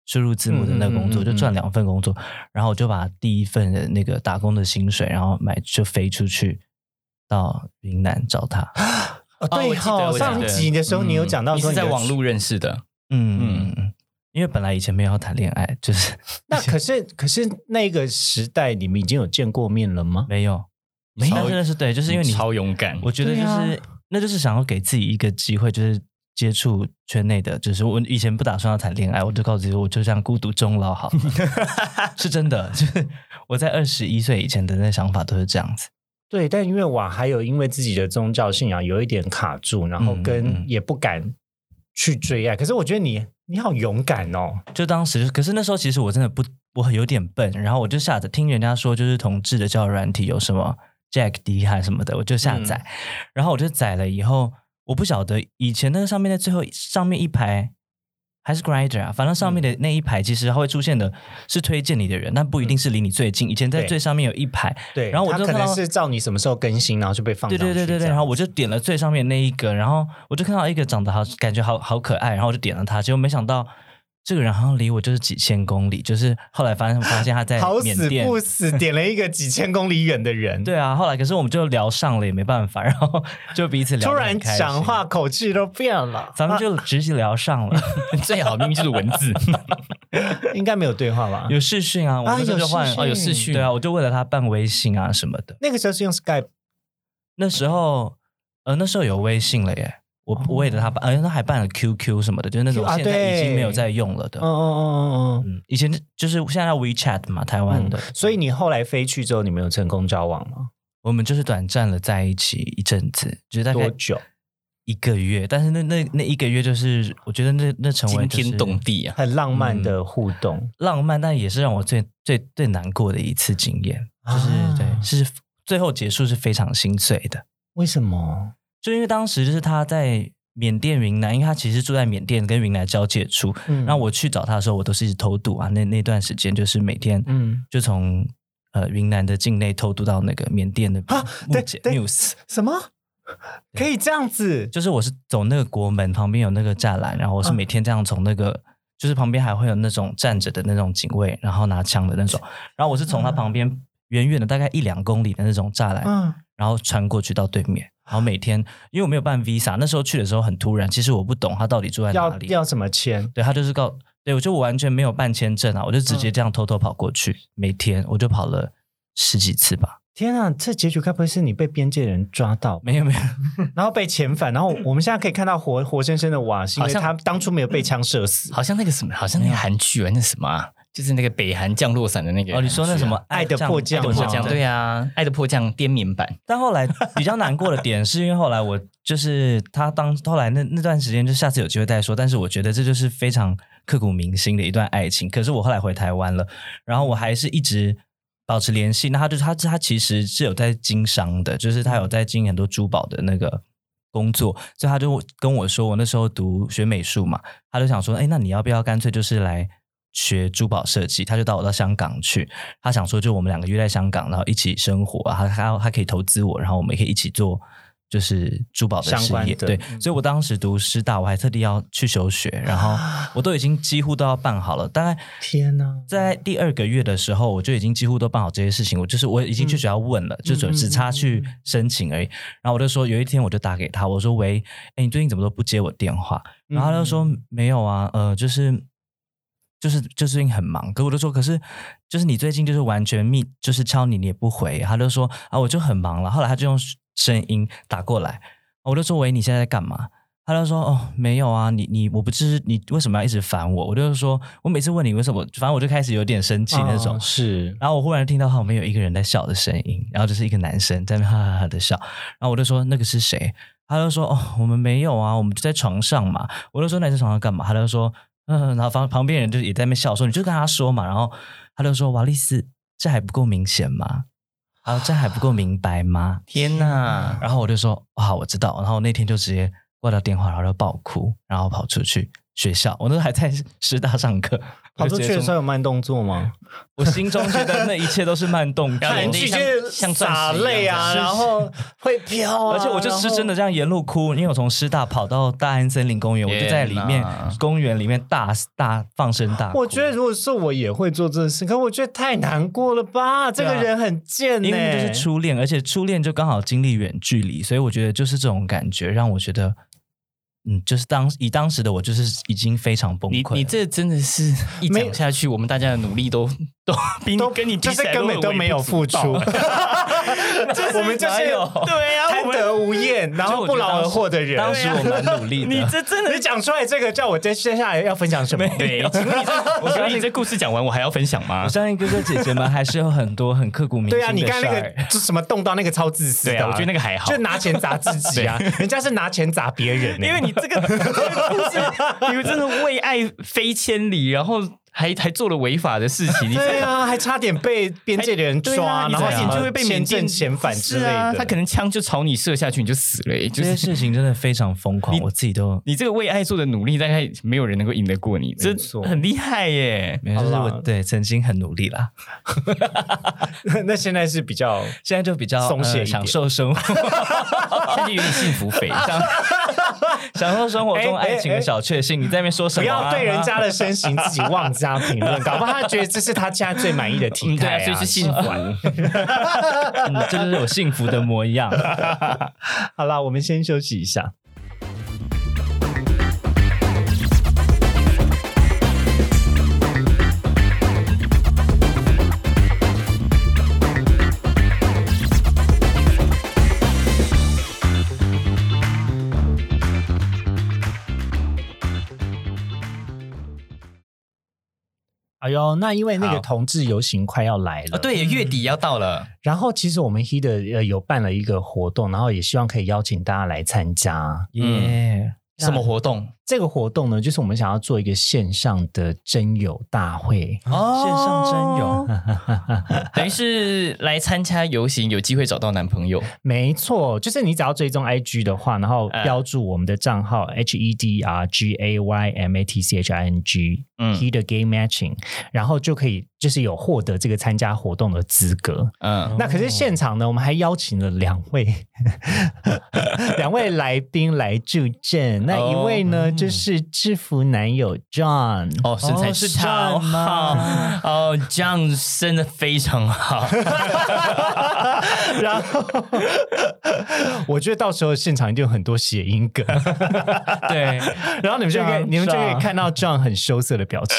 Speaker 3: 输入字幕的那个工作，
Speaker 1: 嗯嗯嗯嗯。
Speaker 3: 就赚两份工作，然后我就把第一份的那个打工的薪水，然后买就飞出去到云南找他，
Speaker 1: 哦，
Speaker 2: 哦
Speaker 1: 对
Speaker 2: 我记得
Speaker 1: 哈，
Speaker 2: 我记得。
Speaker 1: 上集的时候你有讲到
Speaker 2: 你
Speaker 1: 说有
Speaker 2: 是在网络认识的，
Speaker 3: 嗯。嗯嗯，因为本来以前没有要谈恋爱，就是
Speaker 1: 那可是可是那个时代你们已经有见过面了吗？
Speaker 3: 没有，
Speaker 2: 没有
Speaker 3: 那真的是对，就是因为你
Speaker 2: 超勇敢，
Speaker 3: 我觉得就是、那就是想要给自己一个机会，就是接触圈内的，就是我以前不打算要谈恋爱，我就告诉自己，我就这样孤独终老好了，是真的，就是我在二十一岁以前的那想法都是这样子。
Speaker 1: 对，但因为我还有因为自己的宗教信仰有一点卡住，然后
Speaker 3: 嗯
Speaker 1: 跟
Speaker 3: 嗯
Speaker 1: 也不敢去追爱。可是我觉得你你好勇敢哦，
Speaker 3: 就当时，可是那时候其实我真的不，我有点笨，然后我就下载听人家说，就是同志的交友软体有什么 Jack D 还什么的，我就下载，然后我就载了以后，我不晓得以前那个上面的最后上面一排还是 Grinder 啊，反正上面的那一排其实它会出现的是推荐你的人，但不一定是离你最近。以前在最上面有一排，
Speaker 1: 对，
Speaker 3: 然后我就看到
Speaker 1: 能是照你什么时候更新，然后就被放
Speaker 3: 对对对对对，然后我就点了最上面那一个，然后我就看到一个长得好，感觉好好可爱，然后我就点了它，结果没想到这个人好像离我就是几千公里，就是后来发现发现他在
Speaker 1: 好死。不死点了一个几千公里远的人，
Speaker 3: 对啊，后来可是我们就聊上了，也没办法，然后就彼此聊
Speaker 1: 突然
Speaker 3: 得很开心。
Speaker 1: 讲，话口气都变了，
Speaker 3: 咱们就直接聊上了，
Speaker 2: 最好明明就是文字，
Speaker 1: 应该没有对话吧？
Speaker 3: 有视讯啊，我
Speaker 1: 啊
Speaker 3: 那时候就换
Speaker 2: 哦有视讯。
Speaker 3: 对啊，我就为了他办微信啊什么的。
Speaker 1: 那个时候是用 Skype，
Speaker 3: 那时候呃那时候有微信了耶，我
Speaker 1: 哦
Speaker 3: 我为了他办，呃他还办了 QQ 什么的，就是那种现在已经没有
Speaker 1: 对
Speaker 3: 在用了的。
Speaker 1: 嗯嗯嗯嗯嗯
Speaker 3: 嗯，以前就是现在叫 WeChat 嘛，台湾的，
Speaker 1: 嗯。所以你后来飞去之后，你们有成功交往吗？
Speaker 3: 我们就是短暂的在一起一阵子，就是大概
Speaker 1: 多久？
Speaker 3: 一个月。但是那那那一个月，就是我觉得那那成为就是
Speaker 2: 惊天动地啊！
Speaker 1: 很浪漫的互动，
Speaker 3: 浪漫，但也是让我最最最难过的一次经验，就是、
Speaker 1: 啊
Speaker 3: 对，是最后结束是非常心碎的。
Speaker 1: 为什么？
Speaker 3: 就因为当时就是他在缅甸云南，因为他其实住在缅甸跟云南交界处，
Speaker 1: 嗯
Speaker 3: 然后我去找他的时候，我都是一直偷渡啊。那那段时间就是每天，
Speaker 1: 嗯
Speaker 3: 就从呃云南的境内偷渡到那个缅甸的
Speaker 1: 啊
Speaker 3: 木姐
Speaker 1: 对对
Speaker 3: News，
Speaker 1: 什么可以这样子？
Speaker 3: 就是我是走那个国门旁边有那个栅栏，然后我是
Speaker 1: 嗯
Speaker 3: 每天这样从那个。就是旁边还会有那种站着的那种警卫，然后拿枪的那种，然后我是从他旁边远远的大概一两公里的那种栅栏，
Speaker 1: 嗯，
Speaker 3: 然后穿过去到对面，然后每天因为我没有办 visa，那时候去的时候很突然，其实我不懂他到底住在哪里。
Speaker 1: 要要怎么签？
Speaker 3: 对他就是告，对我就完全没有办签证啊，我就直接这样偷偷跑过去，每天我就跑了十几次吧。
Speaker 1: 天啊，这结局该不会是你被边界人抓到，
Speaker 3: 没有没有，
Speaker 1: 然后被遣返？然后我们现在可以看到活活生生的瓦，是因为
Speaker 2: 好像
Speaker 1: 他当初没有被枪射死。
Speaker 2: 好像那个什么，好像那个韩剧啊，那什么啊，就是那个北韩降落伞的那个、
Speaker 3: 哦，你说那什么？
Speaker 1: 爱的迫降吗
Speaker 3: 爱的迫降，
Speaker 2: 对啊，爱的迫降滇缅版，
Speaker 3: 但后来比较难过的点，是因为后来我就是他当后来那那段时间，就下次有机会再说。但是我觉得这就是非常刻骨铭心的一段爱情。可是我后来回台湾了，然后我还是一直保持联系。那他就是他他其实是有在经商的，就是他有在经营很多珠宝的那个工作，所以他就跟我说，我那时候读学美术嘛，他就想说，哎，那你要不要干脆就是来。学珠宝设计，他就带我到香港去。他想说，就我们两个约在香港，然后一起生活啊。他他他可以投资我，然后我们也可以一起做就是珠宝的
Speaker 1: 相
Speaker 3: 事业，对，
Speaker 1: 嗯
Speaker 3: 所以我当时读师大，我还特地要去休学，然后我都已经几乎都要办好了，大概
Speaker 1: 天哪！
Speaker 3: 在第二个月的时候，我就已经几乎都办好这些事情，我就是我已经去学校问了，就只只差去申请而已。然后我就说，有一天我就打给他，我说：“喂，哎，你最近怎么都不接我电话？”然后他就说：“没有啊，呃，就是就是就是最近很忙。”可我就说：“可是就是你最近就是完全密，就是敲你你也不回。”他就说：“啊，我就很忙了。”后来他就用声音打过来，我就说：“喂，你现在在干嘛？”他就说：“哦，没有啊，你你我不知你为什么要一直烦我？”我就是说我每次问你为什么，反正我就开始有点生气那种。
Speaker 1: 哦是
Speaker 3: 然后我忽然听到旁边有一个人在笑的声音，然后就是一个男生在那边哈哈哈的笑，然后我就说那个是谁？他就说哦，我们没有啊，我们就在床上嘛。我就说那你在床上干嘛？他就说嗯，然后旁旁边人就也在那边笑说你就跟他说嘛，然后他就说瓦利斯，这还不够明显吗？啊，这还不够明白吗？
Speaker 2: 天哪！
Speaker 3: 然后我就说好，我知道。然后那天就直接挂掉电话，然后就爆哭，然后跑出去学校。我那时候还在师大上课，
Speaker 1: 跑出去的时
Speaker 3: 候，
Speaker 1: 有慢动作吗？
Speaker 3: 我心中觉得那一切都是慢动作
Speaker 2: 像
Speaker 1: 洒泪啊，然后会飘啊，
Speaker 3: 而且我就是真的这样沿路哭，因为我从师大跑到大安森林公园，我就在里面公园里面大大放声大哭。
Speaker 1: 我觉得如果是我也会做这事，可我觉得太难过了吧？这个人很贱呢、
Speaker 3: 因为就是初恋，而且初恋就刚好经历远距离，所以我觉得就是这种感觉让我觉得，嗯，就是当以当时的我就是已经非常崩溃。
Speaker 2: 你你这真的是一
Speaker 1: 没
Speaker 2: 讲下去，我们大家的努力都都 比你
Speaker 1: 都
Speaker 2: 跟你比
Speaker 1: 就是根本都没有付出，我们就是
Speaker 3: 有
Speaker 2: 对啊，
Speaker 1: 贪得无厌，然后不劳而获的人。
Speaker 3: 当时我蛮努力的。
Speaker 2: 你这真的
Speaker 1: 你讲出来这个，叫我接接下来要分享什么？
Speaker 2: 对，请问你这，我请问你这故事讲完，我还要分享吗
Speaker 3: 我？相信哥哥姐姐们还是有很多很刻骨铭心的
Speaker 1: 对啊，你刚才那个就什么动到那个超自私的，
Speaker 2: 啊我觉得那个还好
Speaker 1: 就拿钱砸自己啊，人家是拿钱砸别人欸，
Speaker 2: 因为你这个这个故事，你们真的为爱飞千里，然后还还做了违法的事情，你这个。
Speaker 1: 对啊，还差点被边界的人抓，
Speaker 2: 啊，
Speaker 1: 然后
Speaker 2: 就会被
Speaker 1: 签
Speaker 2: 缅甸
Speaker 1: 证遣返之类的。
Speaker 2: 他可能枪就朝你射下去，你就死了
Speaker 3: 这些事情真的非常疯狂，我自己都
Speaker 2: 你这个为爱做的努力，大概没有人能够赢得过你，这
Speaker 1: 错。
Speaker 2: 很厉害耶。
Speaker 3: 没有，就是我对曾经很努力啦，
Speaker 1: 那现在是比较
Speaker 3: 现在就比较
Speaker 1: 松懈
Speaker 3: 呃享受生活，
Speaker 2: 现在就有点幸福肥，
Speaker 3: 享 享受生活中爱情的小确幸。你在那边说什么不？
Speaker 1: 要对人家的身形自己妄加评论，搞不好他觉得这是他现在最满意的体态
Speaker 2: 啊，所以是幸福。
Speaker 3: 嗯，这就是我幸福的模样。
Speaker 1: 好啦，我们先休息一下。呦，那因为那个同志游行快要来了，
Speaker 2: 哦，对，月底要到了，
Speaker 1: 然后其实我们 He 的呃有办了一个活动，然后也希望可以邀请大家来参加。
Speaker 3: 耶，
Speaker 2: 什么活动？
Speaker 1: 这个活动呢，就是我们想要做一个线上的征友大会。
Speaker 2: 哦
Speaker 3: 线上真友，
Speaker 2: 等于是来参加游行，有机会找到男朋友。
Speaker 1: 没错，就是你只要追踪 IG 的话，然后
Speaker 2: 呃
Speaker 1: 标注我们的账号 H E D R G A Y M A T C H I N G，
Speaker 2: 嗯
Speaker 1: He 的 Gay Matching，然后就可以就是有获得这个参加活动的资格。
Speaker 2: 嗯，
Speaker 1: 那可是现场呢，我们还邀请了两位 两位来宾来助阵。那一位呢，
Speaker 3: 哦
Speaker 1: 就是制服男友 John。
Speaker 2: 哦，身材
Speaker 3: 哦是
Speaker 2: 超
Speaker 3: John
Speaker 2: 好。
Speaker 3: 吗？
Speaker 2: 哦，这样生的非常好。
Speaker 1: 然后 我觉得到时候现场一定有很多谐音梗，
Speaker 3: 对，
Speaker 1: 然后你们就可以
Speaker 3: John，
Speaker 1: 你们就可以看到 John 很羞涩的表情，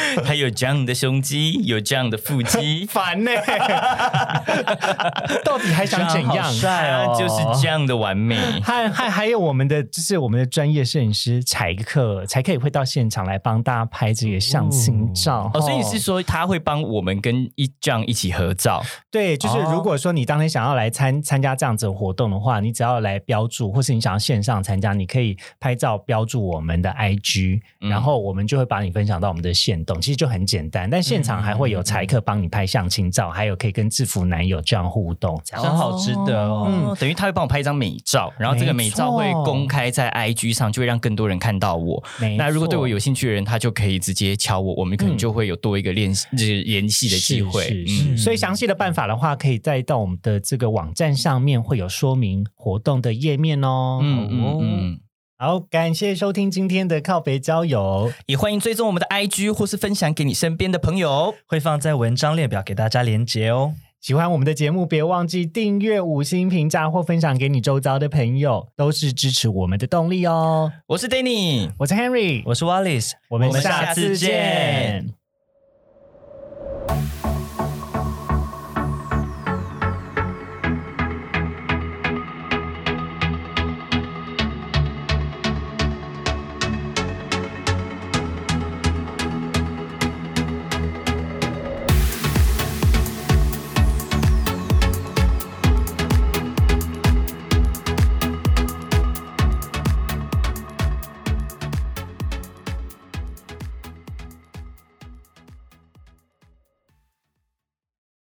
Speaker 2: 他有这样的胸肌，有这样的腹肌，
Speaker 1: 烦呢、到底还想怎样？
Speaker 3: 帅哦，
Speaker 2: 就是这样的完美。
Speaker 1: 还还还有我们的，就是我们的专业摄影师柴克，才可以会到现场来帮大家拍这个相亲照。
Speaker 2: 哦，所以是说他会帮我们跟一这样一起合照，
Speaker 1: 对，就是
Speaker 3: 哦
Speaker 1: 如果说你当天想要来参参加这样子的活动的话，你只要来标注，或是你想要线上参加，你可以拍照标注我们的 IG，、
Speaker 2: 嗯
Speaker 1: 然后我们就会把你分享到我们的线联动，其实就很简单。但现场还会有裁客帮你拍相亲照，还有可以跟制服男友这样互动，这样
Speaker 3: 真好值得哦。
Speaker 2: 嗯，等于他会帮我拍一张美照，然后这个美照会公开在 IG 上，就会让更多人看到我。那如果对我有兴趣的人，他就可以直接敲我，我们可能
Speaker 1: 嗯
Speaker 2: 就会有多一个联系、就是联系的机会。
Speaker 1: 是是是
Speaker 2: 嗯
Speaker 1: 所以详细的办法的话，可以再到我们的这个网站上面会有说明活动的页面哦。
Speaker 2: 嗯嗯嗯，
Speaker 1: 好，感谢收听今天的靠北交友。
Speaker 2: 也欢迎追踪我们的 IG 或是分享给你身边的朋友。
Speaker 3: 会放在文章列表给大家连接哦。
Speaker 1: 喜欢我们的节目，别忘记订阅、五星评价或分享给你周遭的朋友，都是支持我们的动力哦。
Speaker 2: 我是 Danny，
Speaker 1: 我是 Henry，
Speaker 3: 我是 Wallace，
Speaker 1: 我们
Speaker 3: 我们
Speaker 1: 下次见。